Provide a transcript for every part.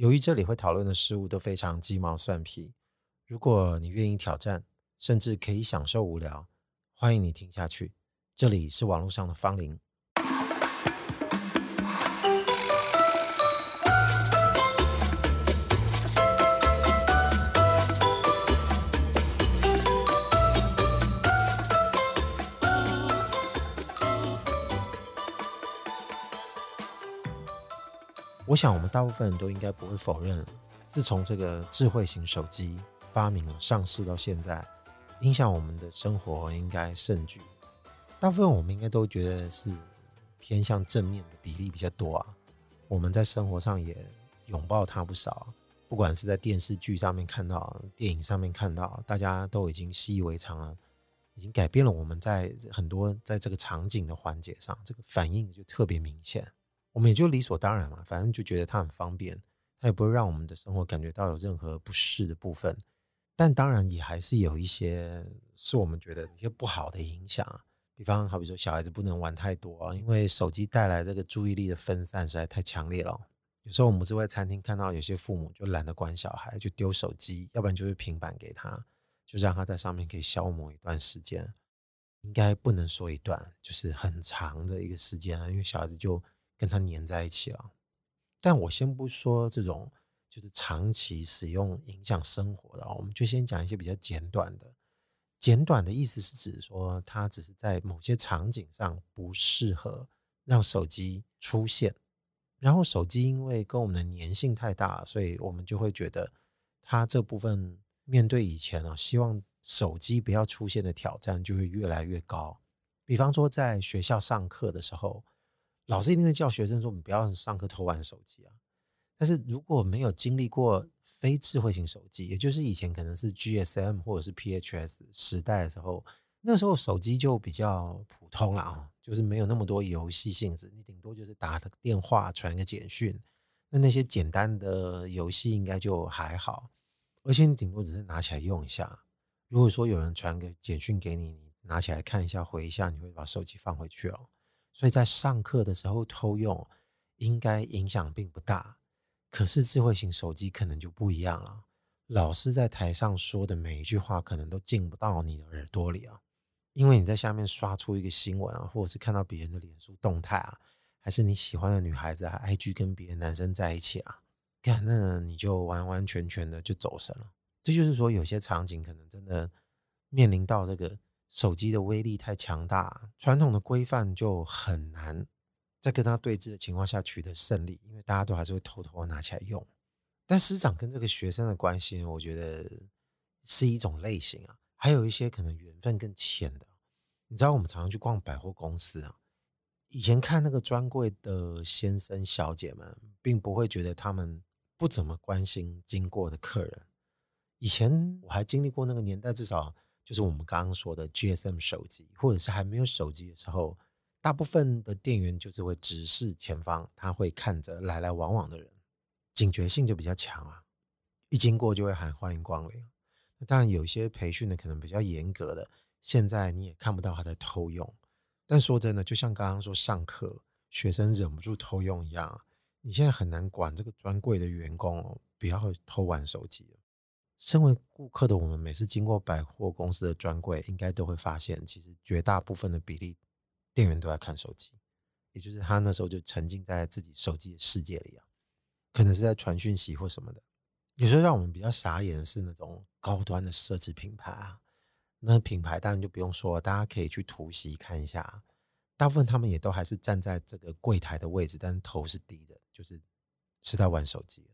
由于这里会讨论的事物都非常鸡毛蒜皮，如果你愿意挑战，甚至可以享受无聊，欢迎你听下去。这里是网络上的方龄。我想，我们大部分人都应该不会否认，自从这个智慧型手机发明了、上市到现在，影响我们的生活应该甚巨。大部分我们应该都觉得是偏向正面的比例比较多啊。我们在生活上也拥抱它不少，不管是在电视剧上面看到、电影上面看到，大家都已经习以为常了，已经改变了我们在很多在这个场景的环节上，这个反应就特别明显。我们也就理所当然嘛，反正就觉得它很方便，它也不会让我们的生活感觉到有任何不适的部分。但当然也还是有一些是我们觉得一些不好的影响，比方好比说小孩子不能玩太多，因为手机带来这个注意力的分散实在太强烈了。有时候我们是在餐厅看到有些父母就懒得管小孩，就丢手机，要不然就是平板给他，就让他在上面可以消磨一段时间。应该不能说一段，就是很长的一个时间啊，因为小孩子就。跟它粘在一起了，但我先不说这种就是长期使用影响生活的，我们就先讲一些比较简短的。简短的意思是指说，它只是在某些场景上不适合让手机出现，然后手机因为跟我们的粘性太大了，所以我们就会觉得它这部分面对以前啊，希望手机不要出现的挑战就会越来越高。比方说，在学校上课的时候。老师一定会叫学生说：“你不要上课偷玩手机啊！”但是如果没有经历过非智慧型手机，也就是以前可能是 GSM 或者是 PHS 时代的时候，那时候手机就比较普通了啊，就是没有那么多游戏性质，你顶多就是打个电话、传个简讯，那那些简单的游戏应该就还好，而且你顶多只是拿起来用一下。如果说有人传个简讯给你，你拿起来看一下、回一下，你会把手机放回去哦。所以在上课的时候偷用，应该影响并不大。可是智慧型手机可能就不一样了。老师在台上说的每一句话，可能都进不到你的耳朵里啊，因为你在下面刷出一个新闻啊，或者是看到别人的脸书动态啊，还是你喜欢的女孩子啊，IG 跟别的男生在一起啊，看那你就完完全全的就走神了。这就是说，有些场景可能真的面临到这个。手机的威力太强大，传统的规范就很难在跟他对峙的情况下取得胜利，因为大家都还是会偷偷拿起来用。但师长跟这个学生的关系，我觉得是一种类型啊，还有一些可能缘分更浅的。你知道，我们常常去逛百货公司啊，以前看那个专柜的先生小姐们，并不会觉得他们不怎么关心经过的客人。以前我还经历过那个年代，至少。就是我们刚刚说的 GSM 手机，或者是还没有手机的时候，大部分的店员就是会直视前方，他会看着来来往往的人，警觉性就比较强啊，一经过就会喊欢迎光临。当然有些培训的可能比较严格的，现在你也看不到他在偷用。但说真的，就像刚刚说上课学生忍不住偷用一样，你现在很难管这个专柜的员工哦不要偷玩手机。身为顾客的我们，每次经过百货公司的专柜，应该都会发现，其实绝大部分的比例，店员都在看手机，也就是他那时候就沉浸在自己手机的世界里啊，可能是在传讯息或什么的。有时候让我们比较傻眼的是那种高端的奢侈品牌啊，那品牌当然就不用说，大家可以去突袭看一下，大部分他们也都还是站在这个柜台的位置，但是头是低的，就是是在玩手机。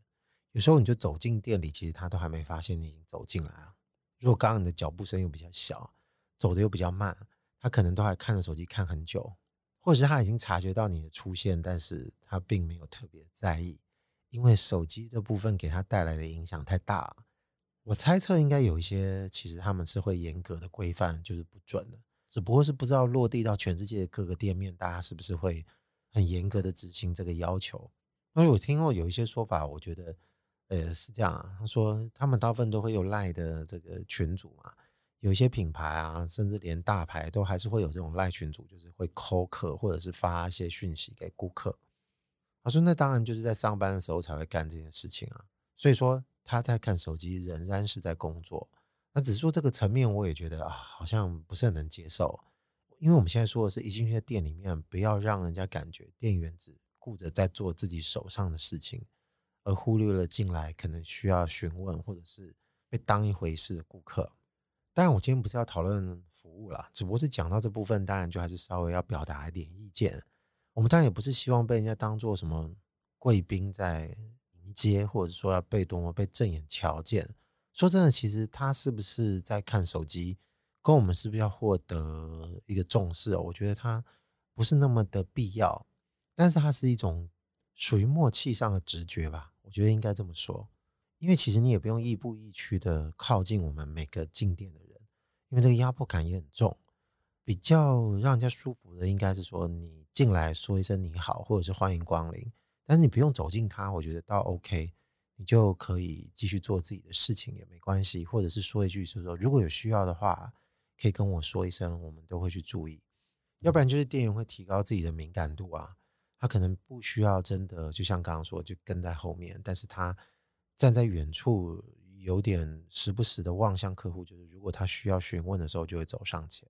有时候你就走进店里，其实他都还没发现你已经走进来了。如果刚刚你的脚步声又比较小，走的又比较慢，他可能都还看着手机看很久，或者是他已经察觉到你的出现，但是他并没有特别在意，因为手机这部分给他带来的影响太大了。我猜测应该有一些，其实他们是会严格的规范，就是不准的，只不过是不知道落地到全世界的各个店面，大家是不是会很严格的执行这个要求。因为我听过有一些说法，我觉得。呃，是这样啊。他说，他们大部分都会有赖的这个群组嘛，有一些品牌啊，甚至连大牌都还是会有这种赖群组，就是会 call 客或者是发一些讯息给顾客。他说：“那当然就是在上班的时候才会干这件事情啊。”所以说他在看手机，仍然是在工作。那只是说这个层面，我也觉得啊，好像不是很能接受。因为我们现在说的是一进去在店里面，不要让人家感觉店员只顾着在做自己手上的事情，而忽略了进来可能需要询问或者是被当一回事的顾客。当然，我今天不是要讨论服务啦，只不过是讲到这部分，当然就还是稍微要表达一点意见。我们当然也不是希望被人家当做什么贵宾在迎接，或者说要被多么被正眼瞧见。说真的，其实他是不是在看手机，跟我们是不是要获得一个重视？我觉得他不是那么的必要，但是它是一种属于默契上的直觉吧。我觉得应该这么说，因为其实你也不用亦步亦趋的靠近我们每个进店的人，因为这个压迫感也很重。比较让人家舒服的，应该是说你进来说一声你好，或者是欢迎光临，但是你不用走近他，我觉得倒 OK。你就可以继续做自己的事情也没关系，或者是说一句，是说如果有需要的话，可以跟我说一声，我们都会去注意。要不然就是店员会提高自己的敏感度啊，他可能不需要真的就像刚刚说，就跟在后面，但是他站在远处，有点时不时的望向客户，就是如果他需要询问的时候，就会走上前。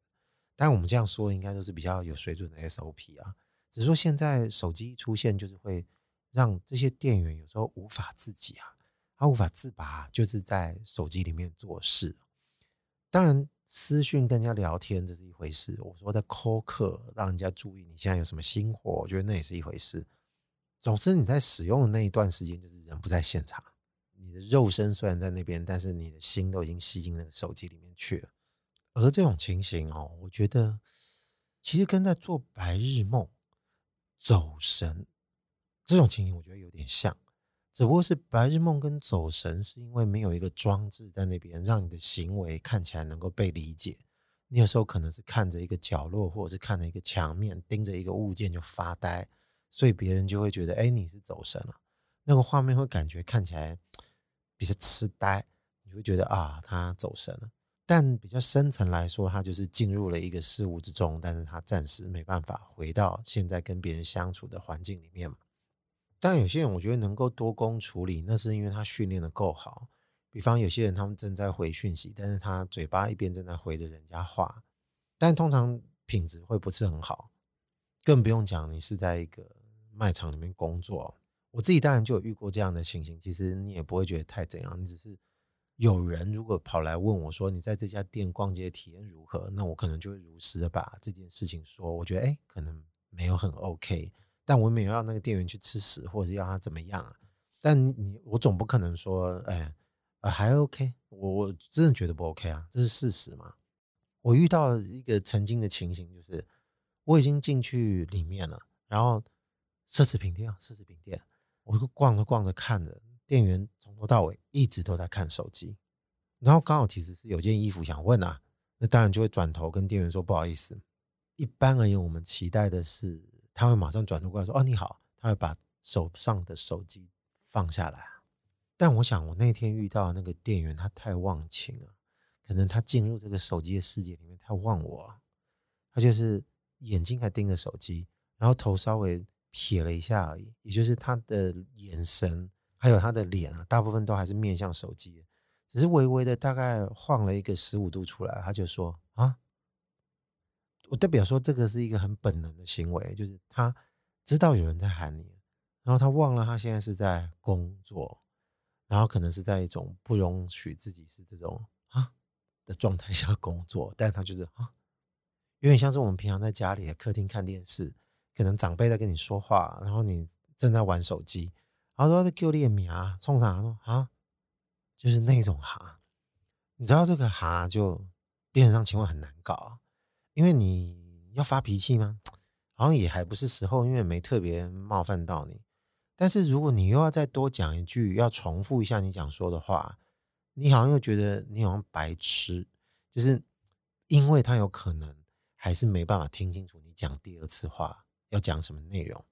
但我们这样说，应该都是比较有水准的 SOP 啊，只是说现在手机一出现，就是会。让这些店员有时候无法自己啊，他无法自拔，就是在手机里面做事。当然，私讯跟人家聊天这是一回事。我说在 call 客，让人家注意你现在有什么新货，我觉得那也是一回事。总之，你在使用的那一段时间，就是人不在现场，你的肉身虽然在那边，但是你的心都已经吸进那个手机里面去了。而这种情形哦，我觉得其实跟在做白日梦、走神。这种情形我觉得有点像，只不过是白日梦跟走神，是因为没有一个装置在那边，让你的行为看起来能够被理解。你有时候可能是看着一个角落，或者是看着一个墙面，盯着一个物件就发呆，所以别人就会觉得，哎，你是走神了。那个画面会感觉看起来比较痴呆，你会觉得啊，他走神了。但比较深层来说，他就是进入了一个事物之中，但是他暂时没办法回到现在跟别人相处的环境里面嘛。但有些人我觉得能够多工处理，那是因为他训练得够好。比方有些人他们正在回讯息，但是他嘴巴一边正在回着人家话，但通常品质会不是很好。更不用讲你是在一个卖场里面工作，我自己当然就有遇过这样的情形。其实你也不会觉得太怎样，你只是有人如果跑来问我说你在这家店逛街体验如何，那我可能就会如实的把这件事情说。我觉得哎，可能没有很 OK。但我没有要那个店员去吃屎，或者是要他怎么样啊？但你我总不可能说，哎，还 OK，我我真的觉得不 OK 啊，这是事实嘛。我遇到一个曾经的情形，就是我已经进去里面了，然后奢侈品店，奢侈品店，我逛着逛着看着，店员从头到尾一直都在看手机，然后刚好其实是有件衣服想问啊，那当然就会转头跟店员说不好意思。一般而言，我们期待的是。他会马上转头过来说：“哦，你好。”他会把手上的手机放下来。但我想，我那天遇到那个店员，他太忘情了，可能他进入这个手机的世界里面太忘我。他就是眼睛还盯着手机，然后头稍微撇了一下而已，也就是他的眼神还有他的脸啊，大部分都还是面向手机，只是微微的大概晃了一个十五度出来。他就说：“啊。”我代表说，这个是一个很本能的行为，就是他知道有人在喊你，然后他忘了他现在是在工作，然后可能是在一种不容许自己是这种啊的状态下工作，但他就是啊，有点像是我们平常在家里的客厅看电视，可能长辈在跟你说话，然后你正在玩手机，然后说在叫你的名啊，冲上来说啊，就是那种哈，你知道这个哈就变成让情况很难搞。因为你要发脾气吗？好像也还不是时候，因为没特别冒犯到你。但是如果你又要再多讲一句，要重复一下你讲说的话，你好像又觉得你好像白痴，就是因为他有可能还是没办法听清楚你讲第二次话要讲什么内容，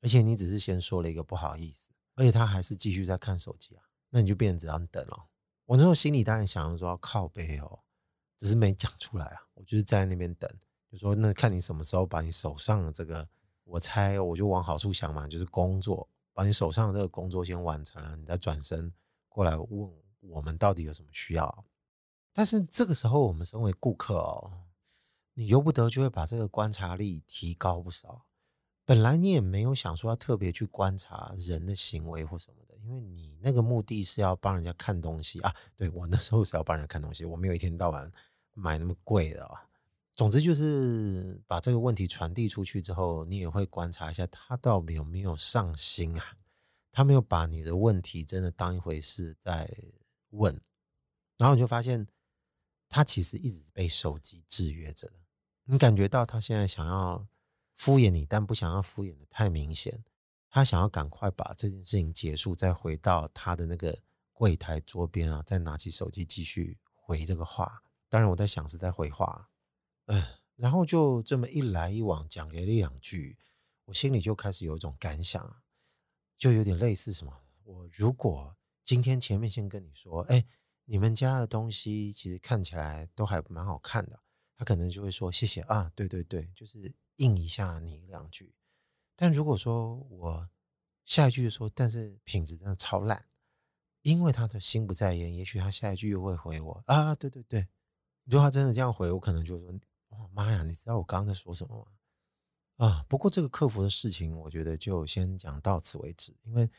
而且你只是先说了一个不好意思，而且他还是继续在看手机啊，那你就变成只要等了。我那时候心里当然想着说要靠北哦。只是没讲出来啊，我就是在那边等，就说那看你什么时候把你手上的这个我猜我就往好处想嘛，就是工作，把你手上的这个工作先完成了，你再转身过来问我们到底有什么需要。但是这个时候，我们身为顾客哦，你由不得就会把这个观察力提高不少。本来你也没有想说要特别去观察人的行为或什么的，因为你那个目的是要帮人家看东西啊。对，我那时候是要帮人家看东西，我没有一天到晚买那么贵的啊。总之就是把这个问题传递出去之后，你也会观察一下他到底有没有上心啊，他没有把你的问题真的当一回事在问，然后你就发现。他其实一直被手机制约着的，你感觉到他现在想要敷衍你，但不想要敷衍的太明显。他想要赶快把这件事情结束，再回到他的那个柜台桌边啊，再拿起手机继续回这个话。当然，我在想是在回话，嗯，然后就这么一来一往讲给了一两句，我心里就开始有一种感想，就有点类似什么？我如果今天前面先跟你说，哎。你们家的东西其实看起来都还蛮好看的，他可能就会说谢谢啊，对对对，就是应一下你两句。但如果说我下一句就说，但是品质真的超烂，因为他的心不在焉，也许他下一句又会回我啊，对对对。如果他真的这样回，我可能就说，哇妈呀，你知道我刚刚在说什么吗？啊，不过这个客服的事情，我觉得就先讲到此为止，因为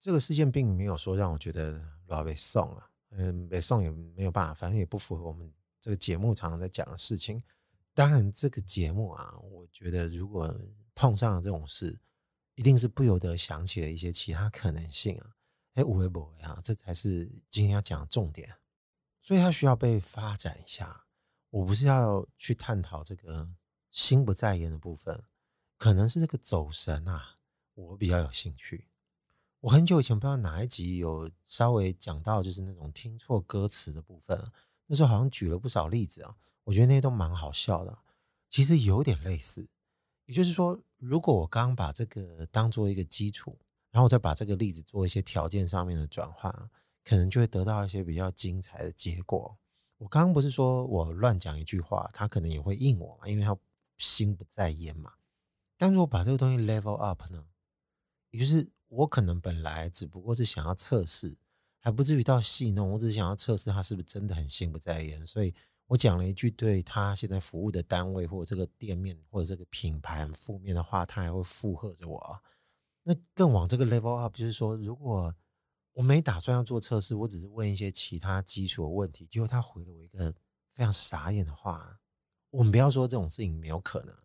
这个事件并没有说让我觉得老被送了。嗯，被送也没有办法，反正也不符合我们这个节目常常在讲的事情。当然，这个节目啊，我觉得如果碰上了这种事，一定是不由得想起了一些其他可能性啊。哎，无为不为啊，这才是今天要讲的重点。所以它需要被发展一下。我不是要去探讨这个心不在焉的部分，可能是这个走神啊，我比较有兴趣。我很久以前不知道哪一集有稍微讲到，就是那种听错歌词的部分。那时候好像举了不少例子啊，我觉得那些都蛮好笑的。其实有点类似，也就是说，如果我刚刚把这个当做一个基础，然后再把这个例子做一些条件上面的转换，可能就会得到一些比较精彩的结果。我刚刚不是说我乱讲一句话，他可能也会应我，因为他心不在焉嘛。但如果把这个东西 level up 呢，也就是。我可能本来只不过是想要测试，还不至于到戏弄。我只是想要测试他是不是真的很心不在焉，所以我讲了一句对他现在服务的单位或者这个店面或者这个品牌负面的话，他还会附和着我。那更往这个 level up，就是说，如果我没打算要做测试，我只是问一些其他基础的问题，结果他回了我一个非常傻眼的话。我们不要说这种事情没有可能，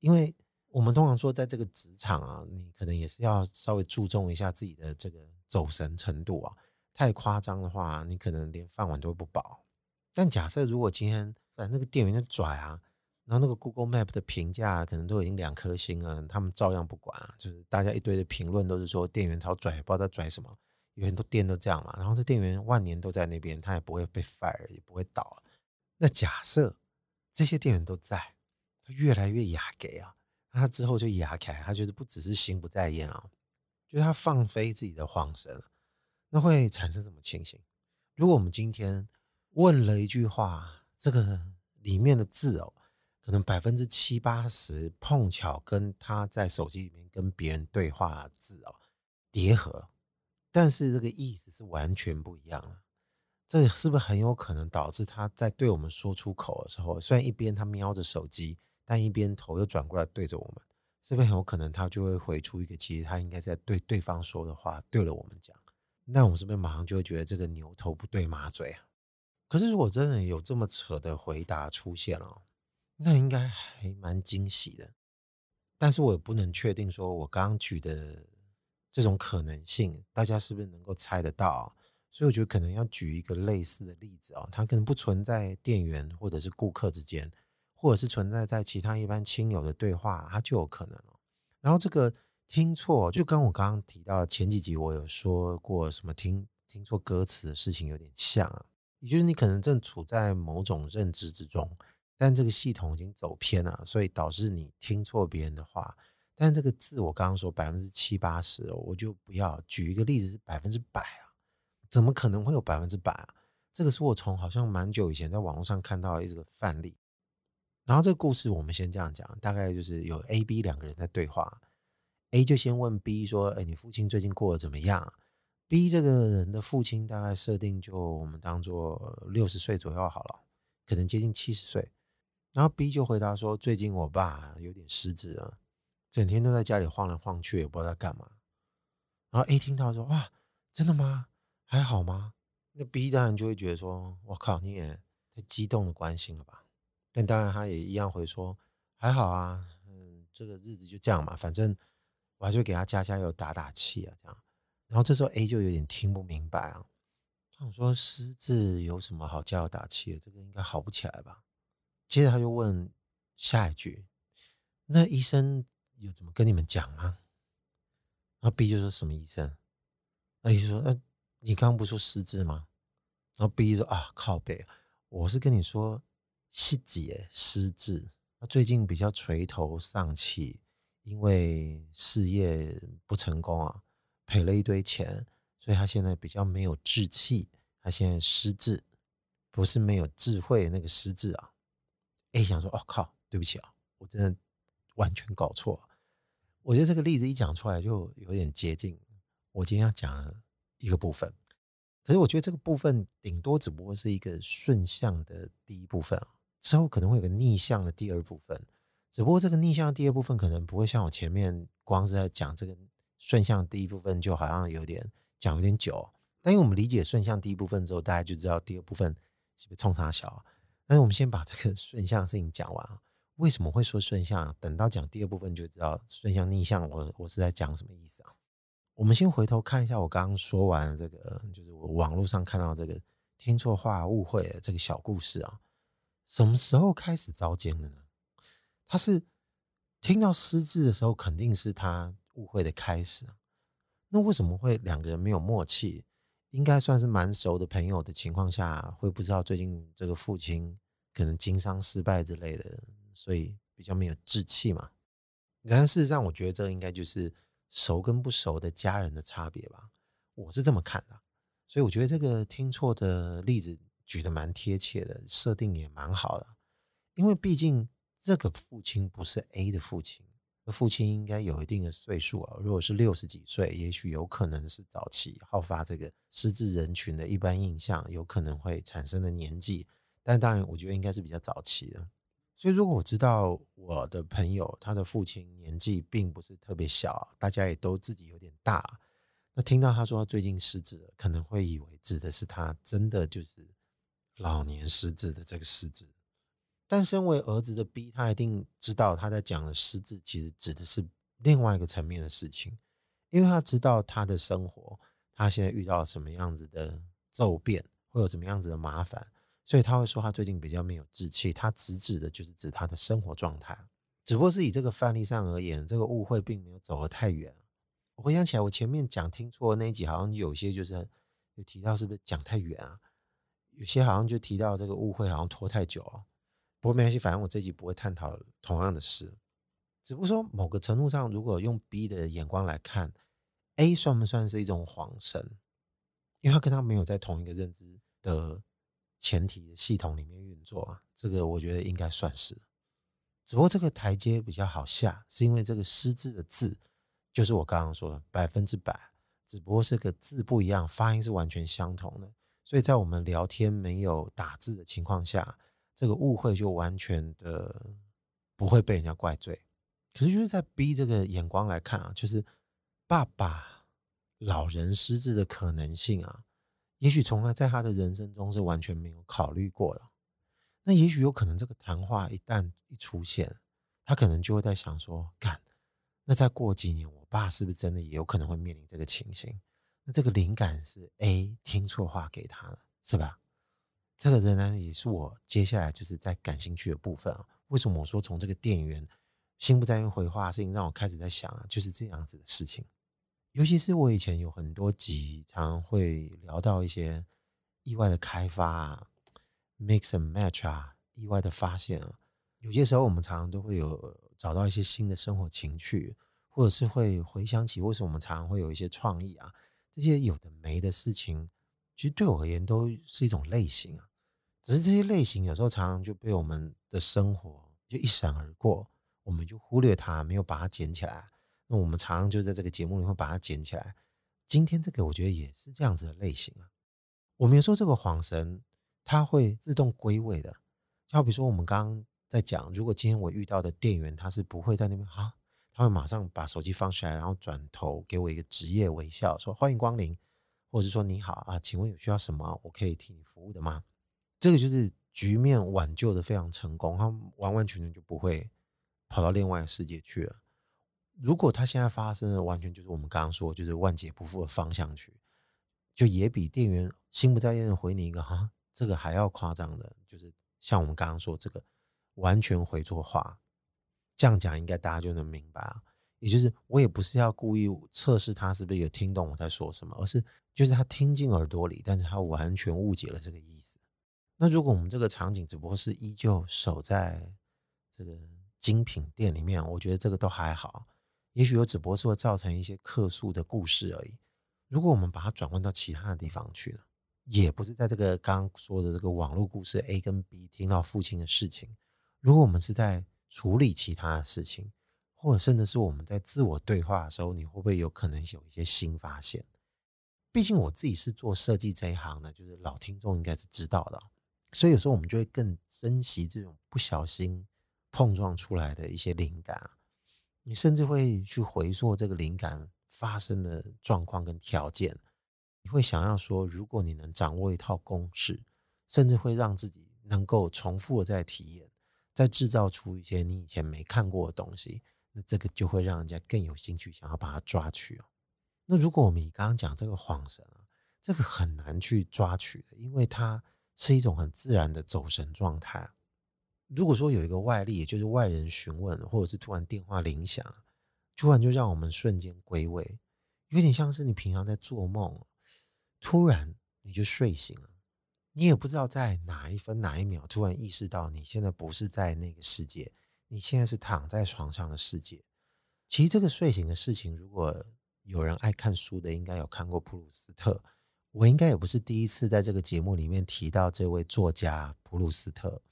因为。我们通常说，在这个职场啊，你可能也是要稍微注重一下自己的这个走神程度啊。太夸张的话，你可能连饭碗都不保。但假设如果今天，反正那个店员在拽啊，然后那个 Google Map 的评价可能都已经两颗星了，他们照样不管啊。就是大家一堆的评论都是说店员超拽，不知道在拽什么。有很多店都这样嘛。然后这店员万年都在那边，他也不会被 fire，也不会倒。那假设这些店员都在，他越来越雅给啊。他之后就哑开，他就是不只是心不在焉啊，就是他放飞自己的晃神，那会产生什么情形？如果我们今天问了一句话，这个里面的字哦，可能百分之七八十碰巧跟他在手机里面跟别人对话的字哦叠合，但是这个意思是完全不一样的，这是不是很有可能导致他在对我们说出口的时候，虽然一边他瞄着手机。但一边头又转过来对着我们，是不是很有可能他就会回出一个其实他应该在对对方说的话，对了我们讲，那我们是不是马上就会觉得这个牛头不对马嘴啊？可是如果真的有这么扯的回答出现了，那应该还蛮惊喜的。但是我也不能确定说我刚刚举的这种可能性，大家是不是能够猜得到？所以我觉得可能要举一个类似的例子啊，它可能不存在店员或者是顾客之间。或者是存在在其他一般亲友的对话，它就有可能。然后这个听错，就跟我刚刚提到前几集我有说过什么听听错歌词的事情有点像啊，也就是你可能正处在某种认知之中，但这个系统已经走偏了，所以导致你听错别人的话。但这个字我刚刚说百分之七八十，我就不要举一个例子是百分之百啊，怎么可能会有百分之百啊？这个是我从好像蛮久以前在网络上看到的一个范例。然后这个故事我们先这样讲，大概就是有 A、B 两个人在对话，A 就先问 B 说：“哎，你父亲最近过得怎么样？”B 这个人的父亲大概设定就我们当做六十岁左右好了，可能接近七十岁。然后 B 就回答说：“最近我爸有点失智了，整天都在家里晃来晃去，也不知道在干嘛。”然后 A 听到说：“哇，真的吗？还好吗？”那 B 当然就会觉得说：“我靠，你也太激动的关心了吧？”但当然，他也一样会说还好啊，嗯，这个日子就这样嘛，反正我还是给他加加油、打打气啊，这样。然后这时候 A 就有点听不明白啊，他想说失智有什么好加油打气的？这个应该好不起来吧？接着他就问下一句：“那医生有怎么跟你们讲吗？”然后 B 就说：“什么医生？”那医生说：“呃，你刚刚不说失智吗？”然后 B 说：“啊，靠北，我是跟你说。”细节失智，他最近比较垂头丧气，因为事业不成功啊，赔了一堆钱，所以他现在比较没有志气。他现在失智，不是没有智慧那个失智啊。哎，想说，哦靠，对不起啊，我真的完全搞错。我觉得这个例子一讲出来，就有点接近我今天要讲的一个部分。可是我觉得这个部分顶多只不过是一个顺向的第一部分。之后可能会有个逆向的第二部分，只不过这个逆向的第二部分可能不会像我前面光是在讲这个顺向第一部分，就好像有点讲有点久。但因为我们理解顺向第一部分之后，大家就知道第二部分是不是冲啥小。但是我们先把这个 顺向的事情讲完。为什么会说顺向？等到讲第二部分就知道顺向逆向我我是在讲什么意思啊？我们先回头看一下我刚刚说完这个，就是我网络上看到这个听错话误会的这个小故事啊。什么时候开始遭奸的呢？他是听到失智的时候，肯定是他误会的开始啊。那为什么会两个人没有默契？应该算是蛮熟的朋友的情况下，会不知道最近这个父亲可能经商失败之类的，所以比较没有志气嘛。但事实上，我觉得这应该就是熟跟不熟的家人的差别吧。我是这么看的，所以我觉得这个听错的例子。举得蛮贴切的，设定也蛮好的，因为毕竟这个父亲不是 A 的父亲，父亲应该有一定的岁数啊。如果是六十几岁，也许有可能是早期好发这个失智人群的一般印象，有可能会产生的年纪。但当然，我觉得应该是比较早期的。所以，如果我知道我的朋友他的父亲年纪并不是特别小，大家也都自己有点大，那听到他说最近失智，可能会以为指的是他真的就是。老年失智的这个失智，但身为儿子的 B，他一定知道他在讲的失智，其实指的是另外一个层面的事情，因为他知道他的生活，他现在遇到了什么样子的骤变，会有什么样子的麻烦，所以他会说他最近比较没有志气。他直指的就是指他的生活状态，只不过是以这个范例上而言，这个误会并没有走得太远。我回想起来，我前面讲听错那一集，好像有些就是有提到，是不是讲太远啊？有些好像就提到这个误会，好像拖太久啊。不过没关系，反正我这集不会探讨同样的事。只不过说某个程度上，如果用 B 的眼光来看，A 算不算是一种恍神？因为他跟他没有在同一个认知的前提的系统里面运作啊。这个我觉得应该算是。只不过这个台阶比较好下，是因为这个失字的字，就是我刚刚说的百分之百，只不过这个字不一样，发音是完全相同的。所以在我们聊天没有打字的情况下，这个误会就完全的不会被人家怪罪。可是就是在 B 这个眼光来看啊，就是爸爸老人失智的可能性啊，也许从来在他的人生中是完全没有考虑过的。那也许有可能这个谈话一旦一出现，他可能就会在想说：干，那再过几年，我爸是不是真的也有可能会面临这个情形？那这个灵感是 A 听错话给他了，是吧？这个仍然也是我接下来就是在感兴趣的部分啊。为什么我说从这个店员心不在焉回话的事情让我开始在想啊，就是这样子的事情。尤其是我以前有很多集常会聊到一些意外的开发啊，mix and match 啊，意外的发现啊。有些时候我们常常都会有找到一些新的生活情趣，或者是会回想起为什么我们常常会有一些创意啊。这些有的没的事情，其实对我而言都是一种类型啊。只是这些类型有时候常常就被我们的生活就一闪而过，我们就忽略它，没有把它捡起来。那我们常常就在这个节目里会把它捡起来。今天这个我觉得也是这样子的类型啊。我们说这个恍神，它会自动归位的。就好比说我们刚刚在讲，如果今天我遇到的店员，他是不会在那边啊，他会马上把手机放下来，然后转头给我一个职业微笑，说欢迎光临，或者说你好啊，请问有需要什么，我可以替你服务的吗？这个就是局面挽救的非常成功，他完完全全就不会跑到另外的世界去了。如果他现在发生的完全就是我们刚刚说，就是万劫不复的方向去，就也比店员心不在焉的回你一个哈，这个还要夸张的，就是像我们刚刚说这个完全回错话，这样讲应该大家就能明白啊。也就是我也不是要故意测试他是不是有听懂我在说什么，而是就是他听进耳朵里，但是他完全误解了这个意思。那如果我们这个场景只不过是依旧守在这个精品店里面，我觉得这个都还好。也许有只不过是会造成一些客诉的故事而已。如果我们把它转换到其他的地方去了，也不是在这个刚刚说的这个网络故事 A 跟 B 听到父亲的事情。如果我们是在处理其他的事情，或者甚至是我们在自我对话的时候，你会不会有可能有一些新发现？毕竟我自己是做设计这一行的，就是老听众应该是知道的，所以有时候我们就会更珍惜这种不小心碰撞出来的一些灵感。你甚至会去回溯这个灵感发生的状况跟条件，你会想要说，如果你能掌握一套公式，甚至会让自己能够重复的再体验，再制造出一些你以前没看过的东西，那这个就会让人家更有兴趣，想要把它抓取哦。那如果我们以刚刚讲这个恍神啊，这个很难去抓取的，因为它是一种很自然的走神状态。如果说有一个外力，也就是外人询问，或者是突然电话铃响，突然就让我们瞬间归位，有点像是你平常在做梦，突然你就睡醒了，你也不知道在哪一分哪一秒，突然意识到你现在不是在那个世界，你现在是躺在床上的世界。其实这个睡醒的事情，如果有人爱看书的，应该有看过普鲁斯特。我应该也不是第一次在这个节目里面提到这位作家普鲁斯特。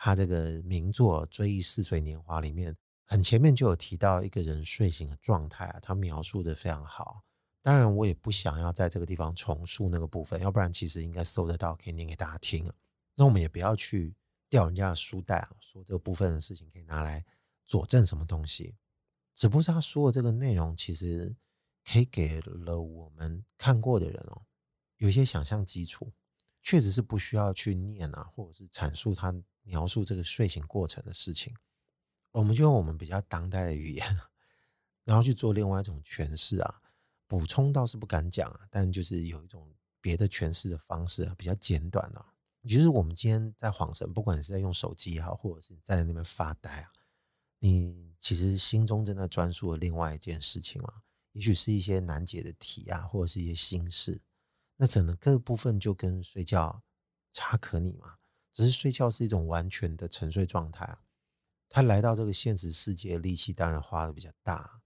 他这个名作《追忆似水年华》里面，很前面就有提到一个人睡醒的状态啊，他描述的非常好。当然，我也不想要在这个地方重述那个部分，要不然其实应该搜得到，可以念给大家听。那我们也不要去调人家的书袋啊，说这部分的事情可以拿来佐证什么东西。只不过他说的这个内容，其实可以给了我们看过的人哦，有一些想象基础，确实是不需要去念啊，或者是阐述他。描述这个睡醒过程的事情，我们就用我们比较当代的语言，然后去做另外一种诠释啊。补充倒是不敢讲啊，但就是有一种别的诠释的方式啊，比较简短啊。也就是我们今天在恍神，不管是在用手机也好，或者是你在那边发呆啊，你其实心中正在专注的另外一件事情嘛，也许是一些难解的题啊，或者是一些心事。那整个部分就跟睡觉差可拟嘛。只是睡觉是一种完全的沉睡状态啊，他来到这个现实世界力气当然花的比较大，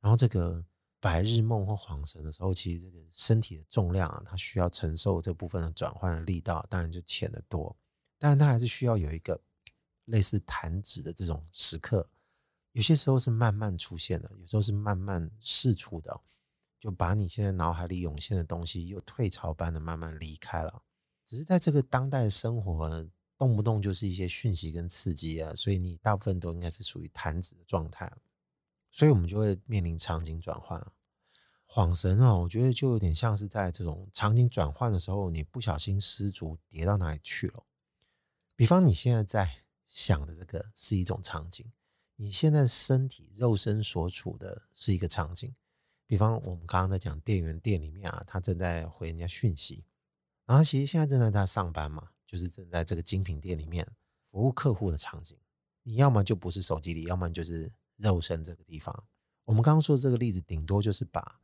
然后这个白日梦或恍神的时候，其实这个身体的重量啊，它需要承受这部分的转换的力道，当然就浅得多。但是它还是需要有一个类似弹指的这种时刻，有些时候是慢慢出现的，有时候是慢慢释出的，就把你现在脑海里涌现的东西又退潮般的慢慢离开了。只是在这个当代生活，动不动就是一些讯息跟刺激啊，所以你大部分都应该是属于弹指的状态，所以我们就会面临场景转换。恍神啊，我觉得就有点像是在这种场景转换的时候，你不小心失足跌到哪里去了。比方你现在在想的这个是一种场景，你现在身体肉身所处的是一个场景。比方我们刚刚在讲店员店里面啊，他正在回人家讯息。然后其实现在正在他上班嘛，就是正在这个精品店里面服务客户的场景。你要么就不是手机里，要么就是肉身这个地方。我们刚刚说的这个例子，顶多就是把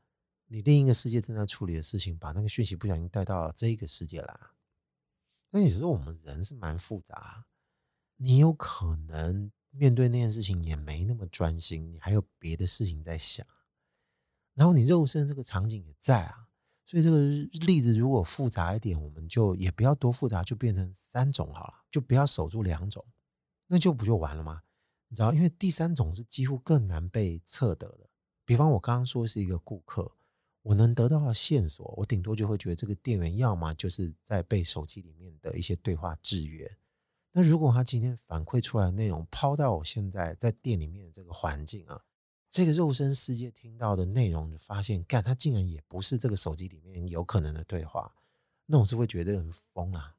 你另一个世界正在处理的事情，把那个讯息不小心带到这一个世界来。那有时候我们人是蛮复杂，你有可能面对那件事情也没那么专心，你还有别的事情在想。然后你肉身这个场景也在啊。所以这个例子如果复杂一点，我们就也不要多复杂，就变成三种好了，就不要守住两种，那就不就完了吗？你知道，因为第三种是几乎更难被测得的。比方我刚刚说是一个顾客，我能得到的线索，我顶多就会觉得这个店员要么就是在被手机里面的一些对话制约。那如果他今天反馈出来的内容抛到我现在在店里面的这个环境啊，这个肉身世界听到的内容，发现干他竟然也不是这个手机里面有可能的对话，那我是会觉得很疯啊。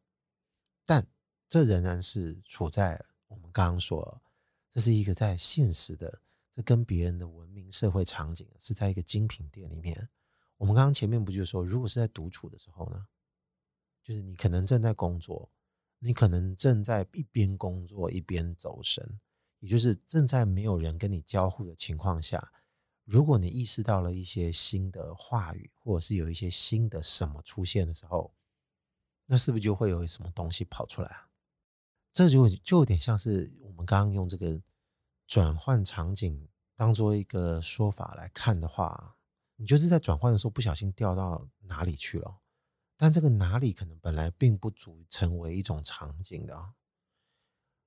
但这仍然是处在我们刚刚说，这是一个在现实的。这跟别人的文明社会场景是在一个精品店里面。我们刚刚前面不就说，如果是在独处的时候呢，就是你可能正在工作，你可能正在一边工作一边走神，也就是正在没有人跟你交互的情况下，如果你意识到了一些新的话语，或者是有一些新的什么出现的时候，那是不是就会有什么东西跑出来啊？这就就有点像是我们刚刚用这个。转换场景当做一个说法来看的话，你就是在转换的时候不小心掉到哪里去了，但这个哪里可能本来并不足成为一种场景的，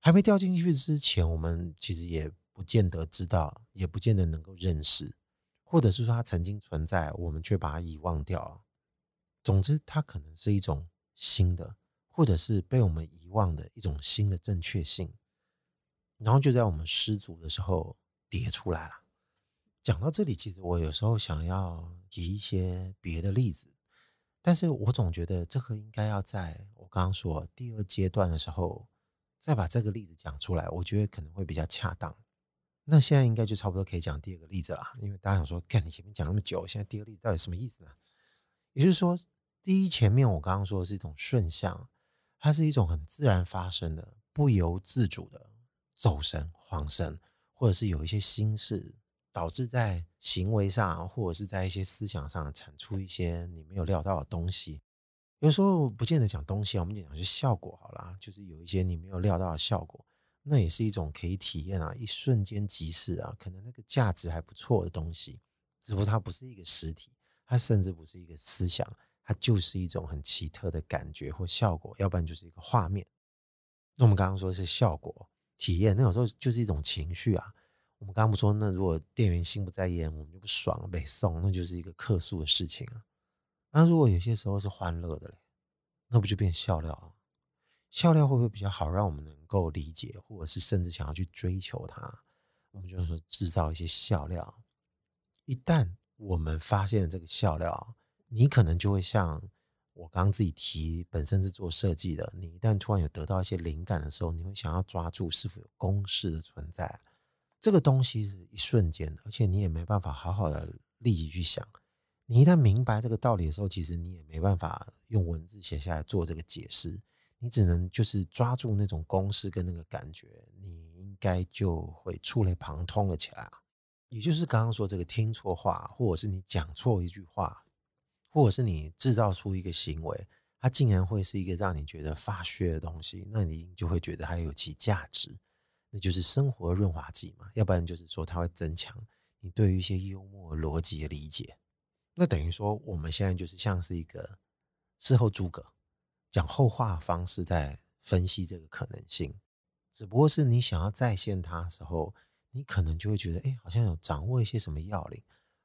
还没掉进去之前，我们其实也不见得知道，也不见得能够认识，或者是说它曾经存在，我们却把它遗忘掉了。总之，它可能是一种新的，或者是被我们遗忘的一种新的正确性。然后就在我们失足的时候跌出来了。讲到这里，其实我有时候想要提一些别的例子，但是我总觉得这个应该要在我刚刚说第二阶段的时候再把这个例子讲出来，我觉得可能会比较恰当。那现在应该就差不多可以讲第二个例子了，因为大家想说，看你前面讲那么久，现在第二个例子到底什么意思呢？也就是说，第一前面我刚刚说的是一种顺向，它是一种很自然发生的、不由自主的。走神、恍神，或者是有一些心事，导致在行为上，或者是在一些思想上产出一些你没有料到的东西。有时候不见得讲东西，我们讲是效果好了，就是有一些你没有料到的效果，那也是一种可以体验啊，一瞬间即逝啊，可能那个价值还不错的东西，只不过它不是一个实体，它甚至不是一个思想，它就是一种很奇特的感觉或效果，要不然就是一个画面。那我们刚刚说是效果。体验，那有时候就是一种情绪啊。我们刚刚不说，那如果店员心不在焉，我们就不爽，被送，那就是一个客诉的事情啊。那如果有些时候是欢乐的嘞，那不就变笑料了？笑料会不会比较好，让我们能够理解，或者是甚至想要去追求它？我们就是说制造一些笑料。一旦我们发现了这个笑料，你可能就会像。我刚刚自己提，本身是做设计的。你一旦突然有得到一些灵感的时候，你会想要抓住是否有公式的存在。这个东西是一瞬间的，而且你也没办法好好的立即去想。你一旦明白这个道理的时候，其实你也没办法用文字写下来做这个解释。你只能就是抓住那种公式跟那个感觉，你应该就会触类旁通了起来。也就是刚刚说这个听错话，或者是你讲错一句话。或者是你制造出一个行为，它竟然会是一个让你觉得发噱的东西，那你就会觉得它有其价值，那就是生活润滑剂嘛。要不然就是说它会增强你对于一些幽默逻辑的理解。那等于说我们现在就是像是一个事后诸葛，讲后话方式在分析这个可能性。只不过是你想要再现它的时候，你可能就会觉得，哎，好像有掌握一些什么要领，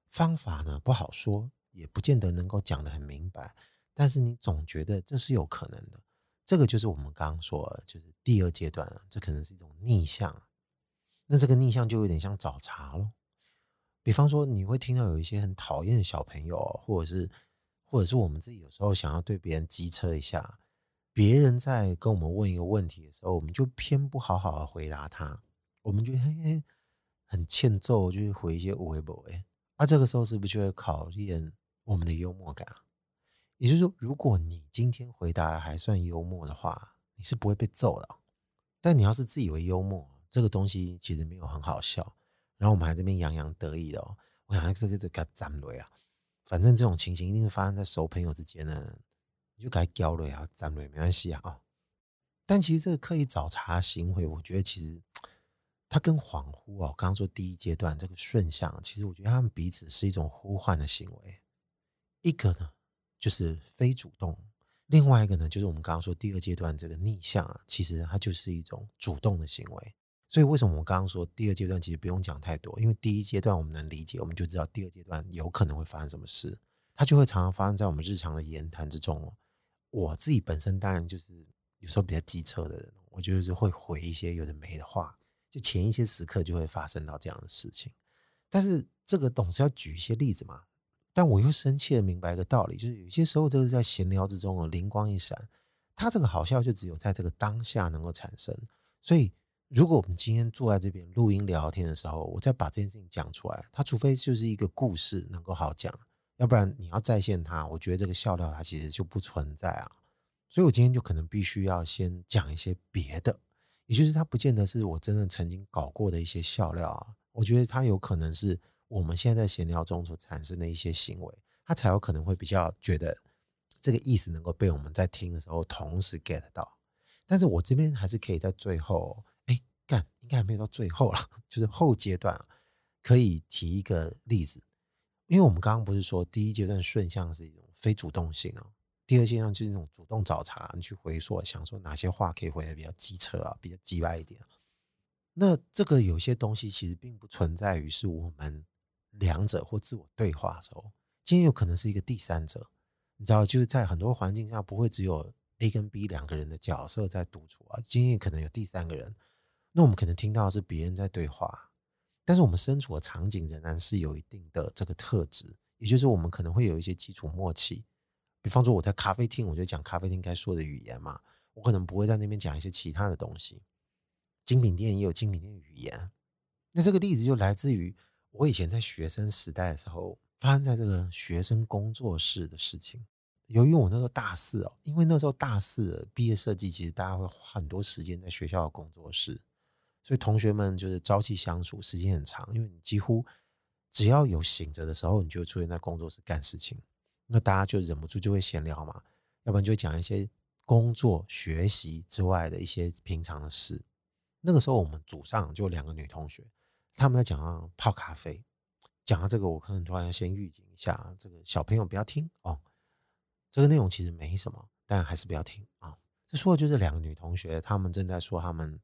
方法呢不好说。也不见得能够讲得很明白，但是你总觉得这是有可能的。这个就是我们刚刚说，就是第二阶段，这可能是一种逆向。那这个逆向就有点像找茬咯。比方说，你会听到有一些很讨厌的小朋友，或者是，或者是我们自己有时候想要对别人机车一下，别人在跟我们问一个问题的时候，我们就偏不好好的回答他，我们就 嘿嘿很欠揍，就是回一些无谓不谓。那这个时候是不是就会考验？我们的幽默感，也就是说，如果你今天回答还算幽默的话，你是不会被揍的。但你要是自以为幽默，这个东西其实没有很好笑，然后我们还这边洋洋得意的哦，我想这个这个站雷啊，反正这种情形一定是发生在熟朋友之间呢，你就该交了呀，站雷没关系啊。但其实这个刻意找茬行为，我觉得其实它跟恍惚哦，刚刚说第一阶段这个顺向，其实我觉得他们彼此是一种呼唤的行为。一个呢，就是非主动；另外一个呢，就是我们刚刚说第二阶段这个逆向啊，其实它就是一种主动的行为。所以为什么我刚刚说第二阶段其实不用讲太多，因为第一阶段我们能理解，我们就知道第二阶段有可能会发生什么事，它就会常常发生在我们日常的言谈之中。我自己本身当然就是有时候比较机车的人，我就是会回一些有的没的话，就前一些时刻就会发生到这样的事情。但是这个总是要举一些例子嘛，但我又深切的明白一个道理，就是有些时候就是在闲聊之中，灵光一闪，它这个好笑就只有在这个当下能够产生，所以。如果我们今天坐在这边录音聊天的时候，我再把这件事情讲出来，它除非就是一个故事能够好讲，要不然你要再现它，我觉得这个笑料它其实就不存在啊。所以我今天就可能必须要先讲一些别的，也就是它不见得是我真的曾经搞过的一些笑料啊。我觉得它有可能是我们现在在闲聊中所产生的一些行为，它才有可能会比较觉得这个意思能够被我们在听的时候同时 get 到。但是我这边还是可以在最后。干，应该还没有到最后了，就是后阶段可以提一个例子，因为我们刚刚不是说第一阶段顺向是一种非主动性啊，第二阶段就是那种主动找茬，你去回溯，想说哪些话可以回得比较机车啊，比较机掰一点。那这个有些东西其实并不存在于是我们两者或自我对话的时候，今天有可能是一个第三者，你知道，就是在很多环境下不会只有 A 跟 B 两个人的角色在独处啊，今天可能有第三个人。那我们可能听到的是别人在对话，但是我们身处的场景仍然是有一定的这个特质，也就是我们可能会有一些基础默契。比方说我在咖啡厅，我就讲咖啡厅该说的语言嘛，我可能不会在那边讲一些其他的东西。精品店也有精品店语言。那这个例子就来自于我以前在学生时代的时候，发生在这个学生工作室的事情。由于我那时候大四哦，因为那时候大四毕业设计，其实大家会花很多时间在学校的工作室。所以同学们就是朝夕相处，时间很长，因为你几乎只要有醒着的时候，你就出现在工作室干事情。那大家就忍不住就会闲聊嘛，要不然就讲一些工作、学习之外的一些平常的事。那个时候我们组上就两个女同学，她们在讲泡咖啡。讲到这个，我可能突然先预警一下，这个小朋友不要听哦。这个内容其实没什么，但还是不要听啊。这说的就是两个女同学，她们正在说她们。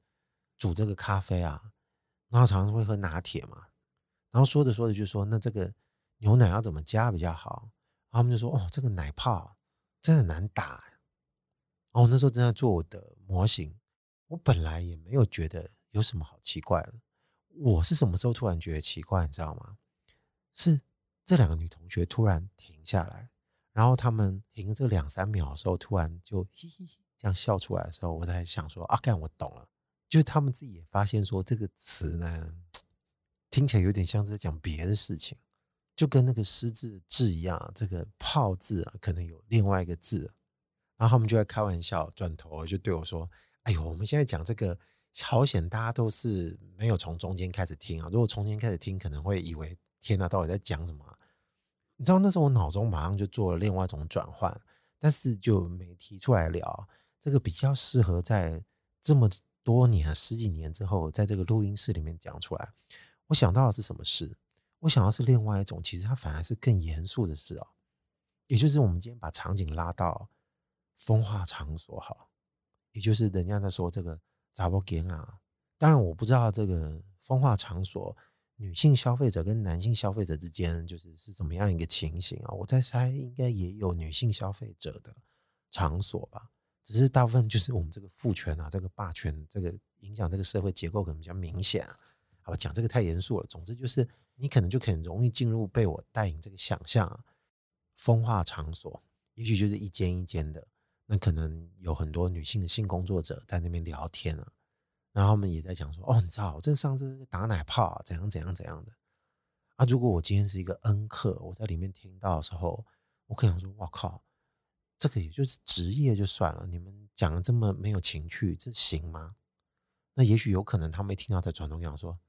煮这个咖啡啊，然后常常会喝拿铁嘛，然后说着说着就说，那这个牛奶要怎么加比较好？然后他们就说哦，这个奶泡真的难打。哦，那时候正在做我的模型，我本来也没有觉得有什么好奇怪的。我是什么时候突然觉得奇怪，你知道吗？是这两个女同学突然停下来，然后他们停这两三秒的时候，突然就 嘿嘿这样笑出来的时候，我在想说啊，干我懂了。就是他们自己也发现说，这个词呢，听起来有点像是在讲别的事情，就跟那个失字字一样，这个“泡”字啊，可能有另外一个字。然后他们就在开玩笑，转头就对我说：“哎呦，我们现在讲这个，好险大家都是没有从中间开始听啊！如果从中间开始听，可能会以为天哪，到底在讲什么？你知道那时候我脑中马上就做了另外一种转换，但是就没提出来聊。这个比较适合在这么。多年十几年之后，在这个录音室里面讲出来，我想到的是什么事？我想到是另外一种，其实它反而是更严肃的事哦。也就是我们今天把场景拉到风化场所，好，也就是人家在说这个查某囝啊。当然，我不知道这个风化场所女性消费者跟男性消费者之间就是是怎么样一个情形啊？我在猜，应该也有女性消费者的场所吧。只是大部分就是我们这个父权啊，这个霸权，这个影响这个社会结构可能比较明显啊。好吧，讲这个太严肃了。总之就是你可能就很容易进入被我带领这个想象啊，风化场所，也许就是一间一间的，那可能有很多女性的性工作者在那边聊天啊，然后他们也在讲说，哦，你知道，这上次打奶泡啊，怎样怎样怎样的啊。如果我今天是一个恩客，我在里面听到的时候，我可能说，哇靠。这个也就是职业就算了，你们讲的这么没有情趣，这行吗？那也许有可能他没听到在转头讲说，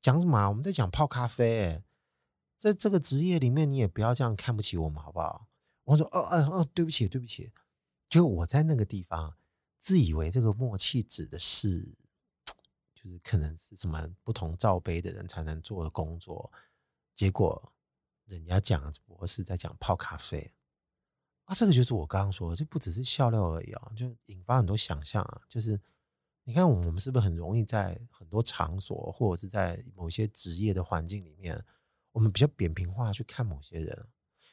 讲什么？我们在讲泡咖啡，在这个职业里面，你也不要这样看不起我们，好不好？我说，哦哦哦，对不起，对不起。就我在那个地方，自以为这个默契指的是，就是可能是什么不同罩杯的人才能做的工作，结果人家讲我是在讲泡咖啡。啊，这个就是我刚刚说的，这不只是笑料而已啊，就引发很多想象啊。就是你看，我们是不是很容易在很多场所，或者是在某些职业的环境里面，我们比较扁平化去看某些人？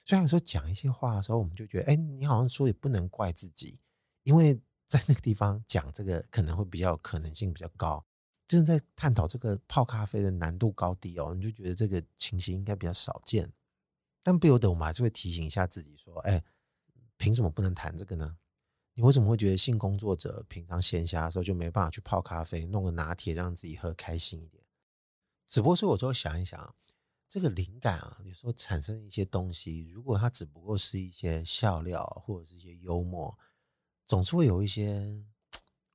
虽然说讲一些话的时候，我们就觉得，哎，你好像说也不能怪自己，因为在那个地方讲这个可能会比较可能性比较高。真的在探讨这个泡咖啡的难度高低哦，你就觉得这个情形应该比较少见。但不由得，我们还是会提醒一下自己说，哎，凭什么不能谈这个呢？你为什么会觉得性工作者平常闲暇的时候就没办法去泡咖啡，弄个拿铁让自己喝开心一点？只不过说，我就想一想，这个灵感啊，有时候产生一些东西，如果它只不过是一些笑料或者是一些幽默，总是会有一些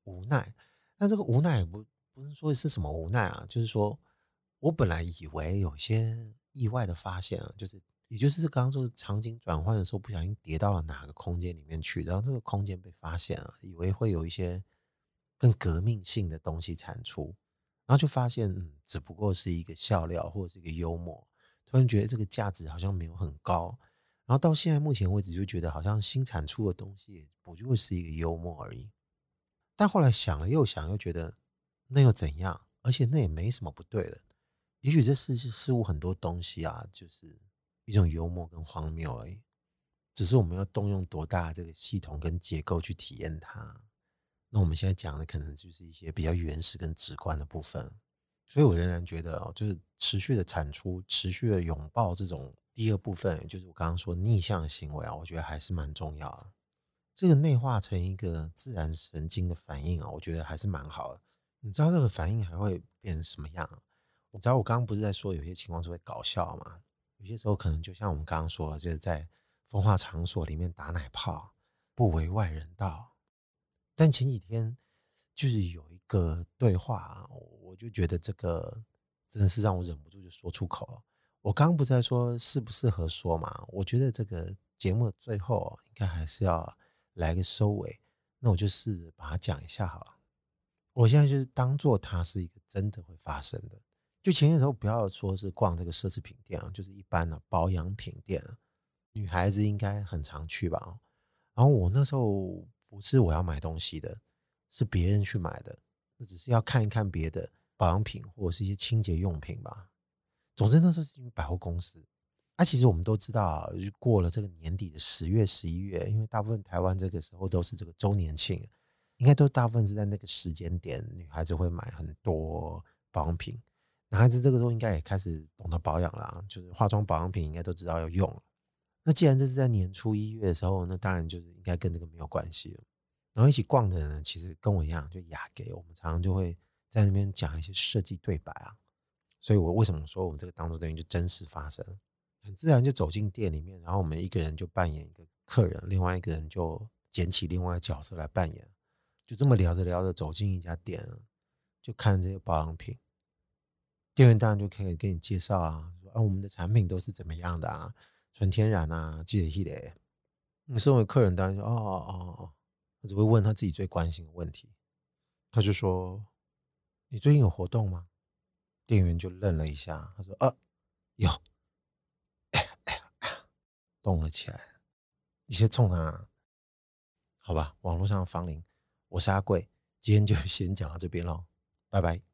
无奈。但这个无奈不不是说是什么无奈啊，就是说我本来以为有些意外的发现啊，就是。也就是刚刚说场景转换的时候，不小心跌到了哪个空间里面去，然后这个空间被发现了，以为会有一些更革命性的东西产出，然后就发现，嗯，只不过是一个笑料或者是一个幽默，突然觉得这个价值好像没有很高，然后到现在目前为止就觉得好像新产出的东西也不就是一个幽默而已，但后来想了又想，又觉得那又怎样？而且那也没什么不对的，也许这世事物很多东西啊，就是。一种幽默跟荒谬而已，只是我们要动用多大的这个系统跟结构去体验它。那我们现在讲的可能就是一些比较原始跟直观的部分，所以我仍然觉得哦，就是持续的产出、持续的拥抱这种第二部分，就是我刚刚说逆向行为啊，我觉得还是蛮重要的。这个内化成一个自然神经的反应啊，我觉得还是蛮好的。你知道这个反应还会变成什么样？你知道我刚刚不是在说有些情况是会搞笑吗？有些时候可能就像我们刚刚说的，就是在风化场所里面打奶泡，不为外人道。但前几天就是有一个对话，我就觉得这个真的是让我忍不住就说出口了。我刚刚不是在说适不适合说嘛？我觉得这个节目的最后应该还是要来个收尾。那我就试着把它讲一下好了。我现在就是当做它是一个真的会发生的。就前些时候不要说是逛这个奢侈品店啊，就是一般的保养品店，女孩子应该很常去吧。然后我那时候不是我要买东西的，是别人去买的，那只是要看一看别的保养品或者是一些清洁用品吧。总之那时候是因为百货公司。那其实我们都知道啊，过了这个年底的十月、十一月，因为大部分台湾这个时候都是这个周年庆，应该都大部分是在那个时间点，女孩子会买很多保养品。男孩子这个时候应该也开始懂得保养了，就是化妆保养品应该都知道要用了。那既然这是在年初一月的时候，那当然就是应该跟这个没有关系了。然后一起逛的人其实跟我一样，就雅给我们常常就会在那边讲一些设计对白啊。所以我为什么说我们这个当中等于就真实发生，很自然就走进店里面，然后我们一个人就扮演一个客人，另外一个人就捡起另外一个角色来扮演，就这么聊着聊着走进一家店，就看这些保养品。店员当然就可以给你介绍啊，啊，我们的产品都是怎么样的啊，纯天然啊，记得记得。你身为客人当然说哦哦哦，他只会问他自己最关心的问题。他就说：“你最近有活动吗？”店员就愣了一下，他说：“啊，有。哎呀”哎呀，动了起来。你先冲他，好吧？网络上的芳邻，我是阿贵，今天就先讲到这边喽，拜拜。